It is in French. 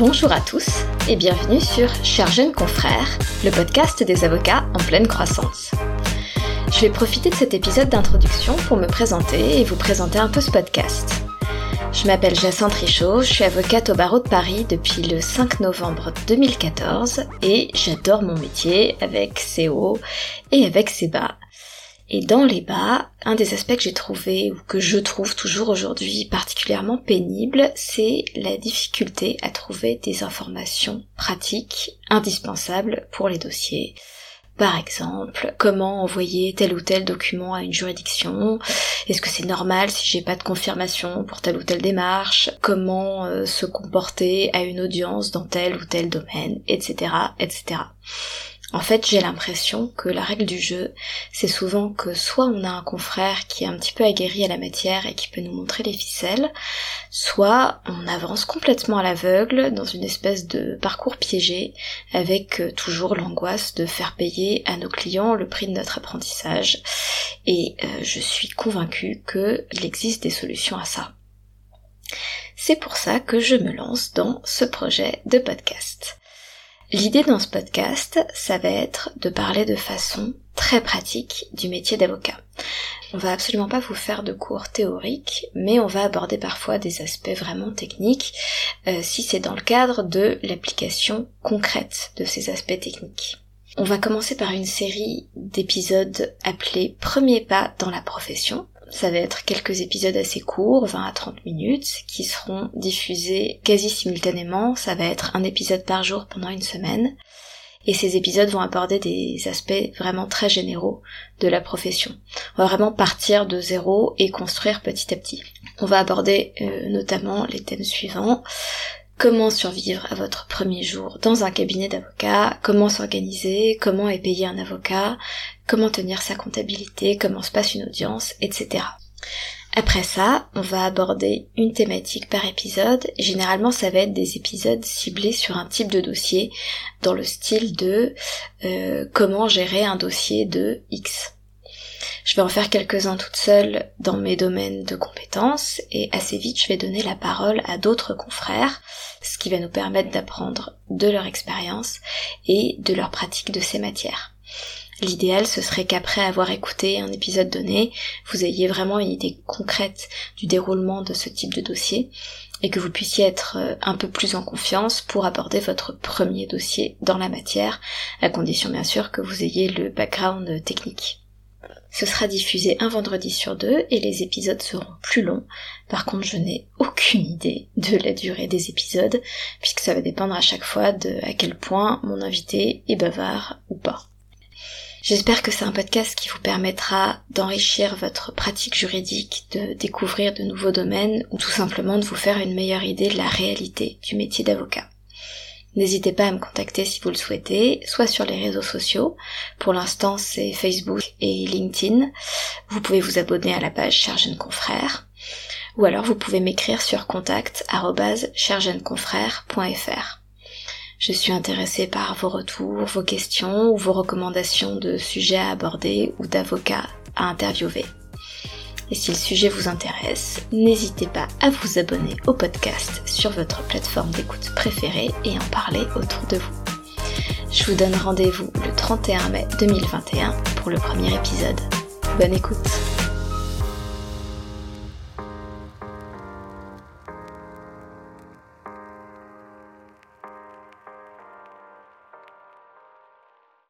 Bonjour à tous et bienvenue sur Cher jeune confrère, le podcast des avocats en pleine croissance. Je vais profiter de cet épisode d'introduction pour me présenter et vous présenter un peu ce podcast. Je m'appelle Jacinthe Richaud, je suis avocate au barreau de Paris depuis le 5 novembre 2014 et j'adore mon métier avec ses hauts et avec ses bas. Et dans les bas, un des aspects que j'ai trouvé, ou que je trouve toujours aujourd'hui particulièrement pénible, c'est la difficulté à trouver des informations pratiques indispensables pour les dossiers. Par exemple, comment envoyer tel ou tel document à une juridiction? Est-ce que c'est normal si j'ai pas de confirmation pour telle ou telle démarche? Comment euh, se comporter à une audience dans tel ou tel domaine, etc., etc. En fait, j'ai l'impression que la règle du jeu, c'est souvent que soit on a un confrère qui est un petit peu aguerri à la matière et qui peut nous montrer les ficelles, soit on avance complètement à l'aveugle dans une espèce de parcours piégé avec euh, toujours l'angoisse de faire payer à nos clients le prix de notre apprentissage. Et euh, je suis convaincue qu'il existe des solutions à ça. C'est pour ça que je me lance dans ce projet de podcast. L'idée dans ce podcast, ça va être de parler de façon très pratique du métier d'avocat. On va absolument pas vous faire de cours théoriques, mais on va aborder parfois des aspects vraiment techniques euh, si c'est dans le cadre de l'application concrète de ces aspects techniques. On va commencer par une série d'épisodes appelés Premier pas dans la profession, ça va être quelques épisodes assez courts, 20 à 30 minutes, qui seront diffusés quasi simultanément. Ça va être un épisode par jour pendant une semaine. Et ces épisodes vont aborder des aspects vraiment très généraux de la profession. On va vraiment partir de zéro et construire petit à petit. On va aborder euh, notamment les thèmes suivants comment survivre à votre premier jour dans un cabinet d'avocat, comment s'organiser, comment est payé un avocat, comment tenir sa comptabilité, comment se passe une audience, etc. Après ça, on va aborder une thématique par épisode. Généralement, ça va être des épisodes ciblés sur un type de dossier, dans le style de euh, comment gérer un dossier de X. Je vais en faire quelques-uns toute seule dans mes domaines de compétences et assez vite je vais donner la parole à d'autres confrères, ce qui va nous permettre d'apprendre de leur expérience et de leur pratique de ces matières. L'idéal, ce serait qu'après avoir écouté un épisode donné, vous ayez vraiment une idée concrète du déroulement de ce type de dossier et que vous puissiez être euh, un peu plus en confiance pour aborder votre premier dossier dans la matière, à condition bien sûr que vous ayez le background technique. Ce sera diffusé un vendredi sur deux et les épisodes seront plus longs. Par contre, je n'ai aucune idée de la durée des épisodes, puisque ça va dépendre à chaque fois de à quel point mon invité est bavard ou pas. J'espère que c'est un podcast qui vous permettra d'enrichir votre pratique juridique, de découvrir de nouveaux domaines ou tout simplement de vous faire une meilleure idée de la réalité du métier d'avocat. N'hésitez pas à me contacter si vous le souhaitez, soit sur les réseaux sociaux. Pour l'instant, c'est Facebook et LinkedIn. Vous pouvez vous abonner à la page Jeune Confrère. Ou alors vous pouvez m'écrire sur contact Je suis intéressée par vos retours, vos questions ou vos recommandations de sujets à aborder ou d'avocats à interviewer. Et si le sujet vous intéresse, n'hésitez pas à vous abonner au podcast sur votre plateforme d'écoute préférée et en parler autour de vous. Je vous donne rendez-vous le 31 mai 2021 pour le premier épisode. Bonne écoute